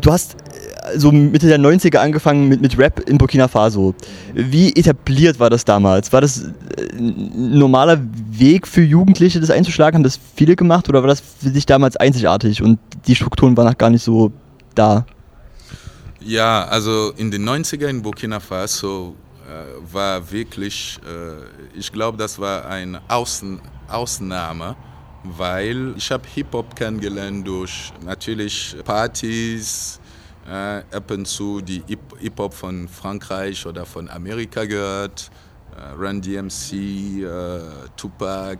du hast äh, so Mitte der 90er angefangen mit, mit Rap in Burkina Faso. Wie etabliert war das damals? War das ein normaler Weg für Jugendliche, das einzuschlagen? Haben das viele gemacht oder war das für dich damals einzigartig und die Strukturen waren noch gar nicht so da? Ja, also in den 90er in Burkina Faso äh, war wirklich, äh, ich glaube, das war eine Außen, Ausnahme, weil ich habe Hip-Hop kennengelernt durch natürlich Partys, äh, ab und zu die Hip-Hop von Frankreich oder von Amerika gehört, äh, Run DMC, äh, Tupac,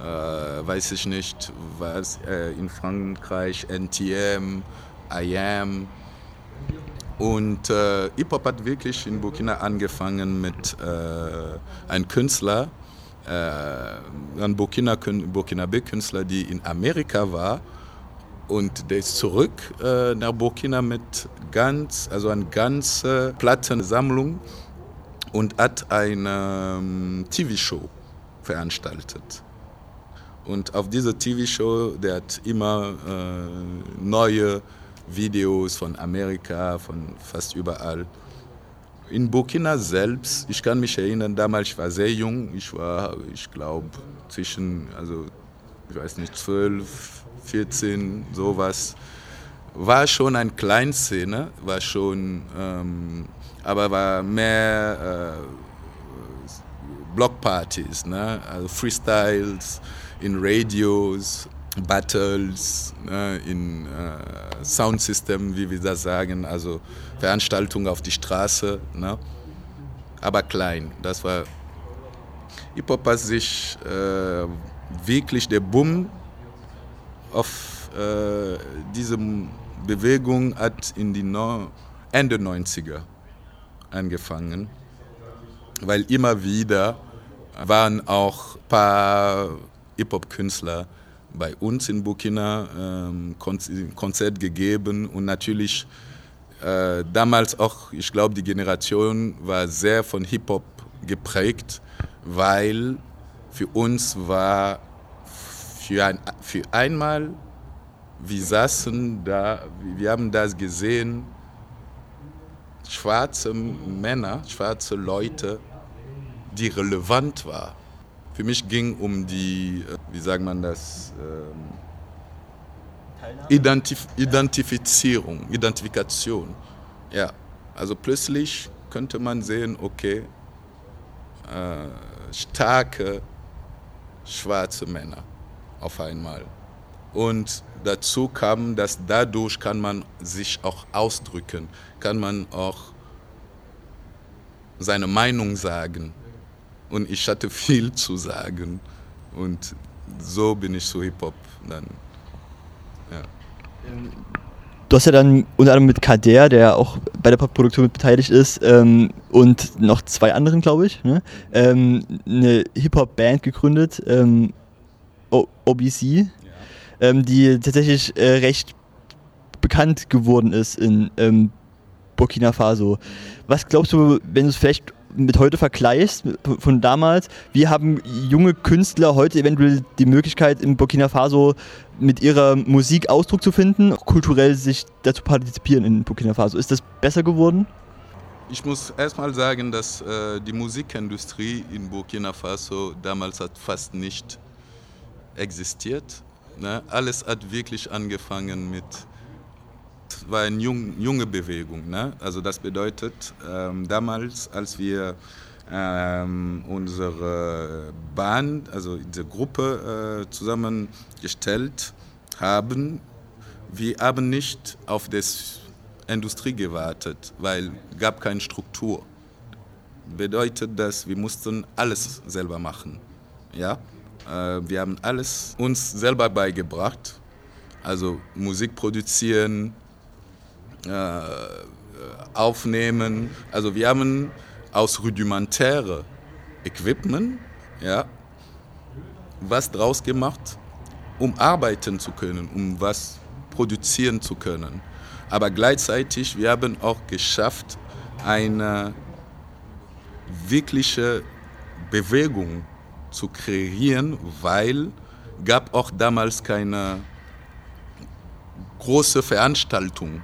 äh, weiß ich nicht, was äh, in Frankreich, NTM, I Am. Und äh, Hip-Hop hat wirklich in Burkina angefangen mit einem Künstler, äh, ein Burkina, Burkinabe-Künstler, die in Amerika war. Und der ist zurück äh, nach Burkina mit ganz, also eine ganze Plattensammlung und hat eine ähm, TV-Show veranstaltet. Und auf dieser TV-Show, der hat immer äh, neue Videos von Amerika, von fast überall. In Burkina selbst, ich kann mich erinnern, damals ich war sehr jung, ich war, ich glaube, zwischen, also ich weiß nicht, 12, 14, sowas. War schon eine Kleinszene, war schon, ähm, aber war mehr äh, Blockpartys, ne? also Freestyles in Radios, Battles, ne, in äh, Soundsystem, wie wir das sagen, also Veranstaltungen auf die Straße, ne, aber klein. Das war Hip-Hop hat sich äh, wirklich der Boom auf äh, diese Bewegung hat in die no Ende 90er angefangen, weil immer wieder waren auch ein paar Hip-Hop-Künstler bei uns in Burkina ähm, Konzert gegeben und natürlich äh, damals auch, ich glaube, die Generation war sehr von Hip-Hop geprägt, weil für uns war für, ein, für einmal, wir saßen da, wir haben das gesehen, schwarze Männer, schwarze Leute, die relevant waren für mich ging um die, äh, wie sagt man das, ähm, Identif Identifizierung, Identifikation. Ja, also plötzlich könnte man sehen, okay, äh, starke schwarze Männer auf einmal. Und dazu kam, dass dadurch kann man sich auch ausdrücken, kann man auch seine Meinung sagen und ich hatte viel zu sagen. Und so bin ich zu Hip-Hop dann. Ja. Du hast ja dann unter anderem mit Kader, der auch bei der Produktion mit beteiligt ist, ähm, und noch zwei anderen, glaube ich, ne? ähm, eine Hip-Hop-Band gegründet, ähm, OBC, ja. Ähm, die tatsächlich äh, recht bekannt geworden ist in ähm, Burkina Faso. Was glaubst du, wenn du es vielleicht mit heute vergleichst, von damals, wie haben junge Künstler heute eventuell die Möglichkeit, in Burkina Faso mit ihrer Musik Ausdruck zu finden, kulturell sich dazu partizipieren in Burkina Faso? Ist das besser geworden? Ich muss erstmal sagen, dass äh, die Musikindustrie in Burkina Faso damals hat fast nicht existiert. Ne? Alles hat wirklich angefangen mit war eine jung, junge Bewegung. Ne? Also das bedeutet, ähm, damals, als wir ähm, unsere Band, also diese Gruppe äh, zusammengestellt haben, wir haben nicht auf das Industrie gewartet, weil gab keine Struktur. Bedeutet das, wir mussten alles selber machen. Ja? Äh, wir haben alles uns selber beigebracht. Also Musik produzieren, aufnehmen. Also wir haben aus rudimentäre Equipment ja, was draus gemacht, um arbeiten zu können, um was produzieren zu können. Aber gleichzeitig, wir haben auch geschafft, eine wirkliche Bewegung zu kreieren, weil gab auch damals keine große Veranstaltung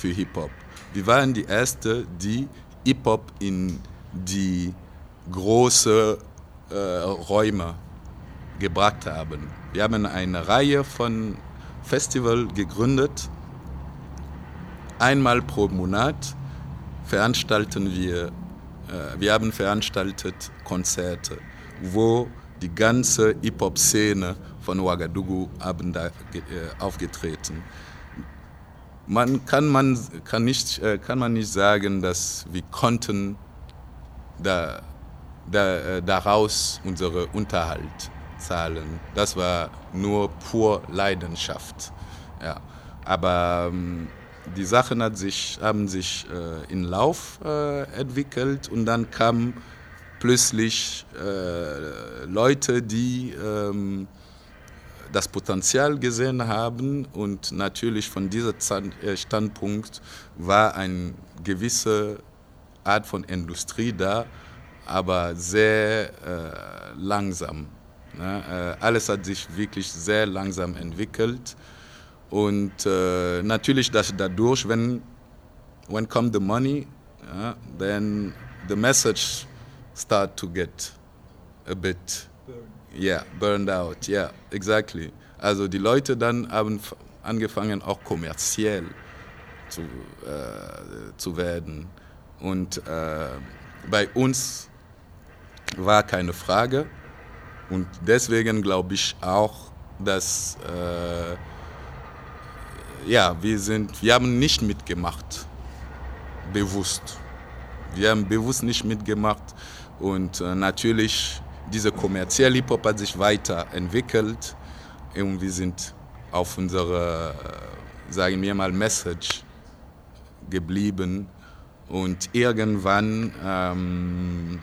für Hip-Hop. Wir waren die Erste, die Hip-Hop in die großen äh, Räume gebracht haben. Wir haben eine Reihe von Festivals gegründet. Einmal pro Monat veranstalten wir, äh, wir haben veranstaltet Konzerte, wo die ganze Hip-Hop-Szene von Ouagadougou haben da äh, aufgetreten. Man kann, man, kann, nicht, äh, kann man nicht sagen, dass wir konnten da, da, äh, daraus unseren Unterhalt zahlen. Das war nur pur Leidenschaft. Ja. Aber ähm, die Sachen hat sich, haben sich äh, in Lauf äh, entwickelt und dann kamen plötzlich äh, Leute, die ähm, das Potenzial gesehen haben und natürlich von diesem äh, Standpunkt war eine gewisse Art von Industrie da, aber sehr äh, langsam. Ne? Äh, alles hat sich wirklich sehr langsam entwickelt und äh, natürlich dass dadurch, wenn when come the money, uh, then the message start to get a bit yeah, burned out. Yeah, exactly. Also die Leute dann haben angefangen auch kommerziell zu, äh, zu werden. Und äh, bei uns war keine Frage. Und deswegen glaube ich auch, dass äh, ja, wir, sind, wir haben nicht mitgemacht, bewusst. Wir haben bewusst nicht mitgemacht und äh, natürlich dieser kommerzielle Hip-Hop hat sich weiterentwickelt und wir sind auf unserer, äh, sagen wir mal, Message geblieben. Und irgendwann ähm,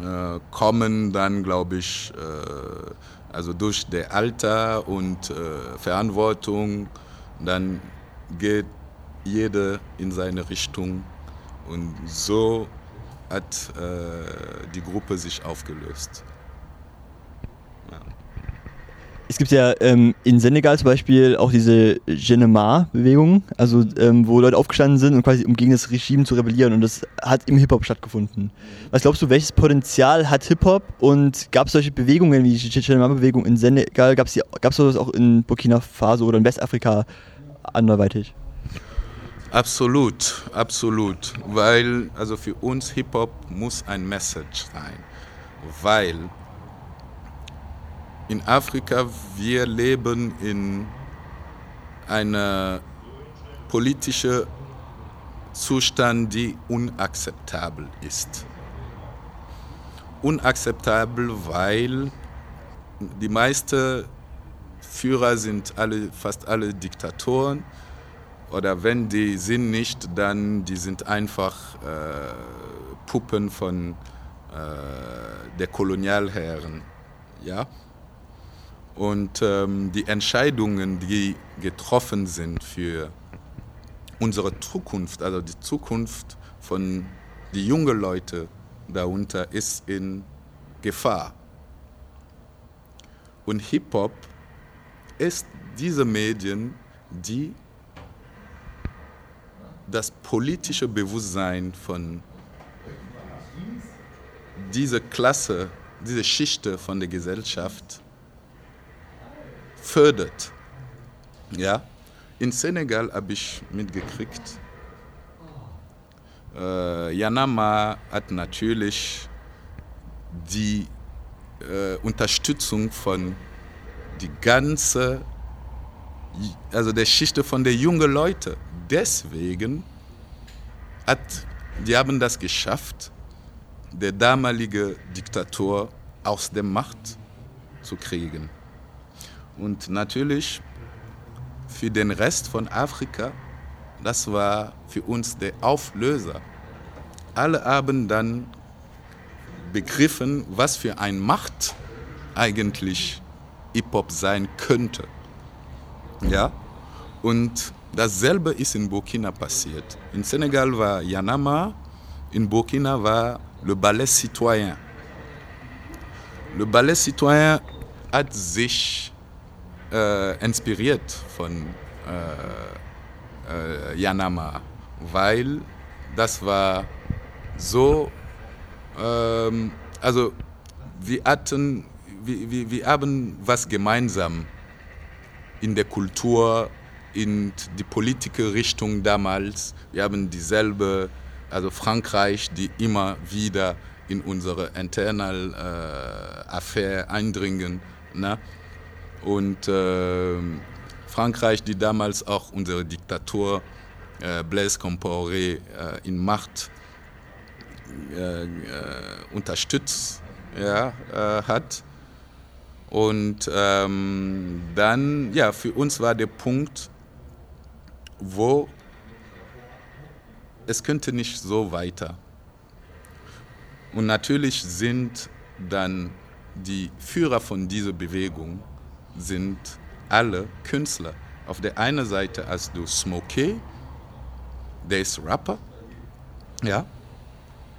äh, kommen dann, glaube ich, äh, also durch das Alter und äh, Verantwortung, dann geht jeder in seine Richtung. Und so hat äh, die Gruppe sich aufgelöst. Ja. Es gibt ja ähm, in Senegal zum Beispiel auch diese Genemar-Bewegung, also ähm, wo Leute aufgestanden sind und quasi um gegen das Regime zu rebellieren und das hat im Hip-Hop stattgefunden. Was glaubst du, welches Potenzial hat Hip-Hop und gab es solche Bewegungen wie die Genemar-Bewegung in Senegal, gab es sowas auch in Burkina Faso oder in Westafrika anderweitig? Absolut, absolut, weil also für uns Hip-Hop muss ein Message sein, weil in Afrika wir leben in einem politischen Zustand, die unakzeptabel ist. Unakzeptabel, weil die meisten Führer sind alle, fast alle Diktatoren oder wenn die sind nicht, dann die sind einfach äh, Puppen von äh, der Kolonialherren. Ja? Und ähm, die Entscheidungen, die getroffen sind für unsere Zukunft, also die Zukunft von den jungen Leuten darunter, ist in Gefahr. Und Hip-Hop ist diese Medien, die das politische Bewusstsein von dieser Klasse, dieser Schicht von der Gesellschaft fördert. Ja? In Senegal habe ich mitgekriegt, äh, Yanama hat natürlich die äh, Unterstützung von die ganze, also der Schicht von der jungen Leute deswegen hat, die haben das geschafft, der damalige Diktator aus der Macht zu kriegen. Und natürlich für den Rest von Afrika, das war für uns der Auflöser. Alle haben dann begriffen, was für ein Macht eigentlich Hip-Hop sein könnte. Ja? Und Dasselbe ist in Burkina passiert. In Senegal war Yanama, in Burkina war le Ballet Citoyen. Le Ballet Citoyen hat sich äh, inspiriert von äh, äh, Yanama, weil das war so, ähm, also wir hatten, wir, wir, wir haben was gemeinsam in der Kultur, in die politische Richtung damals. Wir haben dieselbe, also Frankreich, die immer wieder in unsere internal äh, Affäre eindringen. Ne? Und äh, Frankreich, die damals auch unsere Diktatur äh, Blaise Compaoré äh, in Macht äh, äh, unterstützt ja, hat. Und ähm, dann, ja, für uns war der Punkt, wo es könnte nicht so weiter. Und natürlich sind dann die Führer von dieser Bewegung sind alle Künstler. Auf der einen Seite hast du Smokey, der ist Rapper. Ja,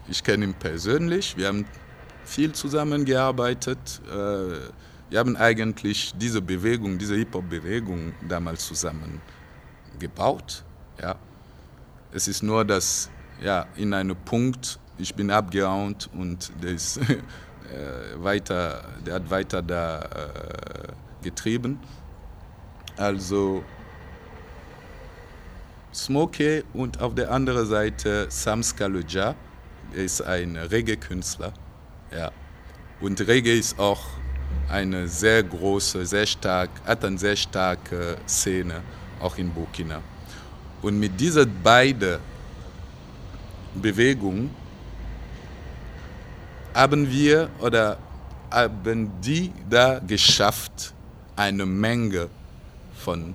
ich kenne ihn persönlich. Wir haben viel zusammengearbeitet. Äh, wir haben eigentlich diese Bewegung, diese Hip-Hop-Bewegung damals zusammen gebaut. Ja. Es ist nur, dass ja, in einem Punkt, ich bin abgehauen und der, ist, äh, weiter, der hat weiter da äh, getrieben. Also Smokey und auf der anderen Seite Sam Scaloja, er ist ein Reggae-Künstler. Ja. Und Reggae ist auch eine sehr große, sehr stark, hat eine sehr starke Szene, auch in Burkina. Und mit dieser beiden Bewegungen haben wir oder haben die da geschafft, eine Menge von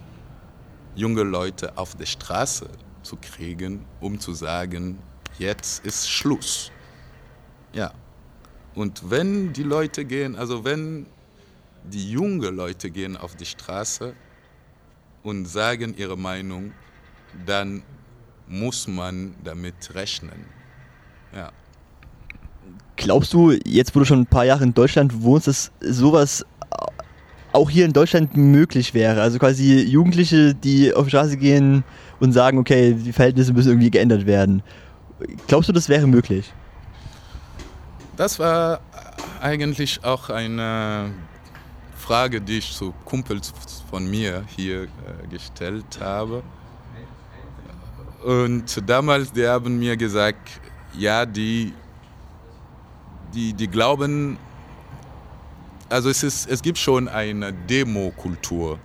jungen Leuten auf der Straße zu kriegen, um zu sagen, jetzt ist Schluss. Ja. Und wenn die Leute gehen, also wenn die jungen Leute gehen auf die Straße und sagen ihre Meinung, dann muss man damit rechnen. Ja. Glaubst du, jetzt wo du schon ein paar Jahre in Deutschland wohnst, dass sowas auch hier in Deutschland möglich wäre? Also quasi Jugendliche, die auf die Straße gehen und sagen, okay, die Verhältnisse müssen irgendwie geändert werden. Glaubst du, das wäre möglich? Das war eigentlich auch eine Frage, die ich zu Kumpels von mir hier äh, gestellt habe. Und damals, die haben mir gesagt, ja, die, die, die glauben, also es, ist, es gibt schon eine Demokultur,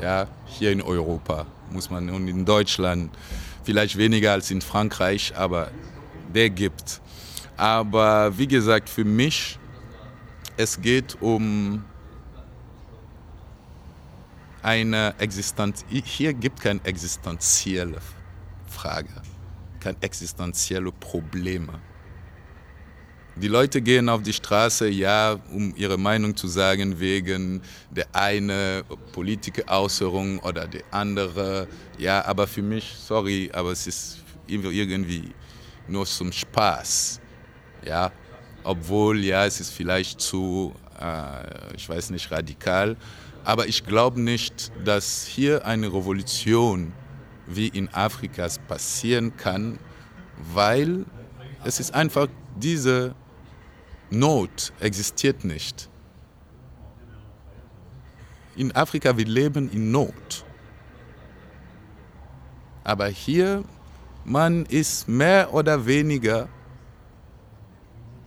ja, hier in Europa, muss man, und in Deutschland vielleicht weniger als in Frankreich, aber der gibt. Aber wie gesagt, für mich, es geht um eine Existenz. Hier gibt es keine existenzielle Frage, keine existenzielle Probleme. Die Leute gehen auf die Straße, ja, um ihre Meinung zu sagen, wegen der eine politische Äußerung oder der andere. Ja, aber für mich, sorry, aber es ist irgendwie nur zum Spaß. Ja, obwohl, ja, es ist vielleicht zu, äh, ich weiß nicht, radikal. Aber ich glaube nicht, dass hier eine Revolution wie in Afrika passieren kann, weil es ist einfach diese Not existiert nicht. In Afrika wir leben in Not. Aber hier man ist mehr oder weniger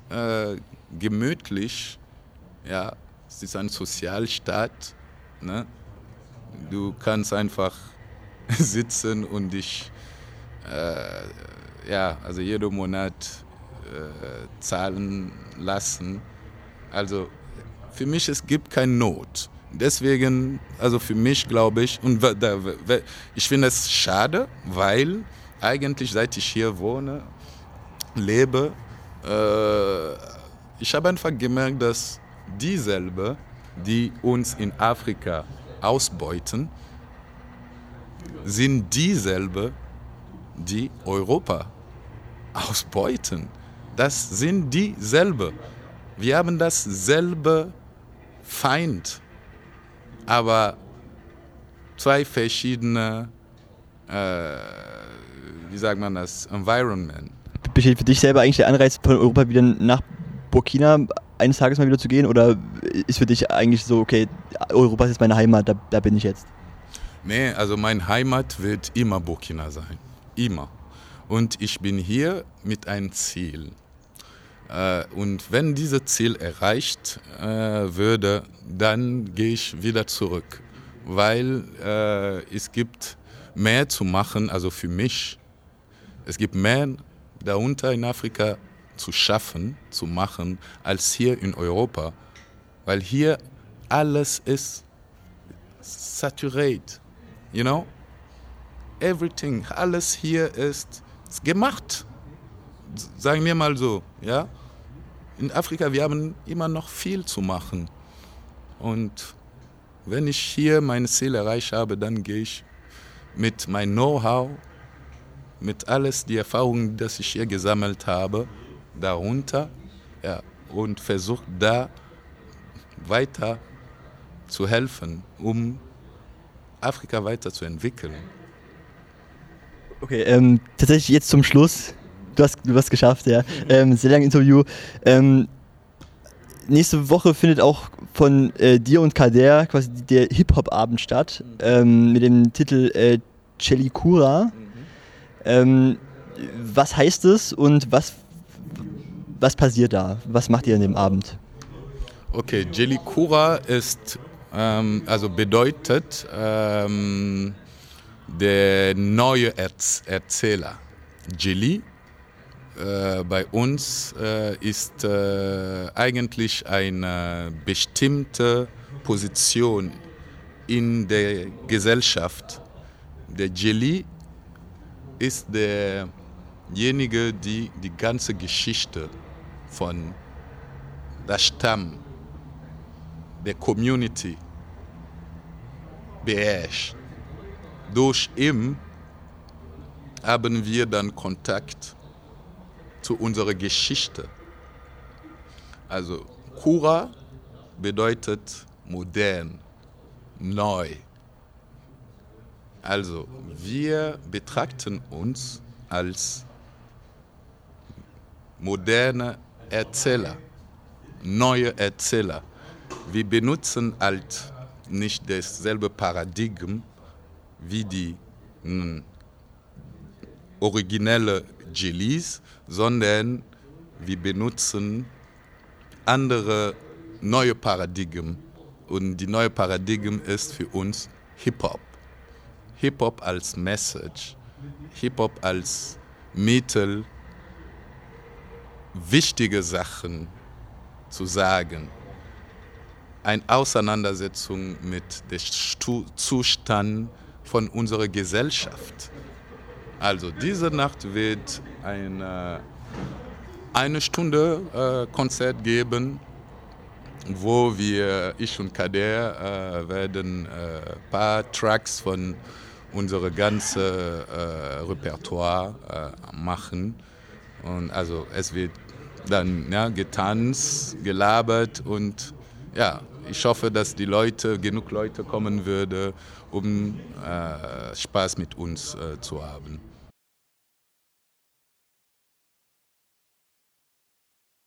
äh, gemütlich. Ja, es ist ein Sozialstaat. Ne? Du kannst einfach sitzen und dich, äh, ja, also jeden Monat äh, zahlen lassen. Also für mich, es gibt keine Not. Deswegen, also für mich glaube ich, und ich finde es schade, weil eigentlich seit ich hier wohne, lebe, äh, ich habe einfach gemerkt, dass dieselbe, die uns in Afrika ausbeuten, sind dieselbe, die Europa ausbeuten. Das sind dieselbe. Wir haben dasselbe Feind, aber zwei verschiedene äh, wie sagt man das, Environment. Besteht für dich selber eigentlich der Anreiz von Europa wieder nach Burkina eines Tages mal wieder zu gehen oder ist für dich eigentlich so, okay, Europa ist jetzt meine Heimat, da, da bin ich jetzt? Nee, also meine Heimat wird immer Burkina sein. Immer. Und ich bin hier mit einem Ziel. Äh, und wenn dieses Ziel erreicht äh, würde, dann gehe ich wieder zurück, weil äh, es gibt mehr zu machen, also für mich. Es gibt mehr darunter in Afrika zu schaffen, zu machen, als hier in Europa, weil hier alles ist saturated, you know? Everything, alles hier ist gemacht. Sagen wir mal so, ja? In Afrika, wir haben immer noch viel zu machen. Und wenn ich hier meine Ziele erreicht habe, dann gehe ich mit meinem Know-how, mit alles die Erfahrungen, die ich hier gesammelt habe, darunter ja, und versuche da weiter zu helfen, um Afrika weiterzuentwickeln. Okay, ähm, tatsächlich jetzt zum Schluss. Du hast, du hast geschafft, ja. Ähm, sehr langes Interview. Ähm, nächste Woche findet auch von äh, dir und Kader quasi der Hip-Hop-Abend statt. Ähm, mit dem Titel äh, Chelikura. Mhm. Ähm, was heißt es und was, was passiert da? Was macht ihr an dem Abend? Okay, Chelikura ist, ähm, also bedeutet, ähm, der neue Erz Erzähler. Jelly äh, bei uns äh, ist äh, eigentlich eine bestimmte Position in der Gesellschaft. Der Jelly ist derjenige, der die ganze Geschichte von der Stamm, der Community beherrscht durch ihn haben wir dann Kontakt zu unserer Geschichte. Also Kura bedeutet modern, neu. Also wir betrachten uns als moderne Erzähler, neue Erzähler. Wir benutzen halt nicht dasselbe Paradigma wie die mh, originelle Gelis, sondern wir benutzen andere neue Paradigmen. Und die neue Paradigm ist für uns Hip-Hop. Hip-Hop als Message, Hip-Hop als Mittel, wichtige Sachen zu sagen. Eine Auseinandersetzung mit dem Zustand von unserer Gesellschaft. Also diese Nacht wird eine, eine Stunde äh, Konzert geben, wo wir, ich und Kader, äh, werden ein äh, paar Tracks von unserem ganzen äh, Repertoire äh, machen. Und also es wird dann ja, getanzt, gelabert und ja, ich hoffe, dass die Leute, genug Leute kommen würden, um äh, Spaß mit uns äh, zu haben.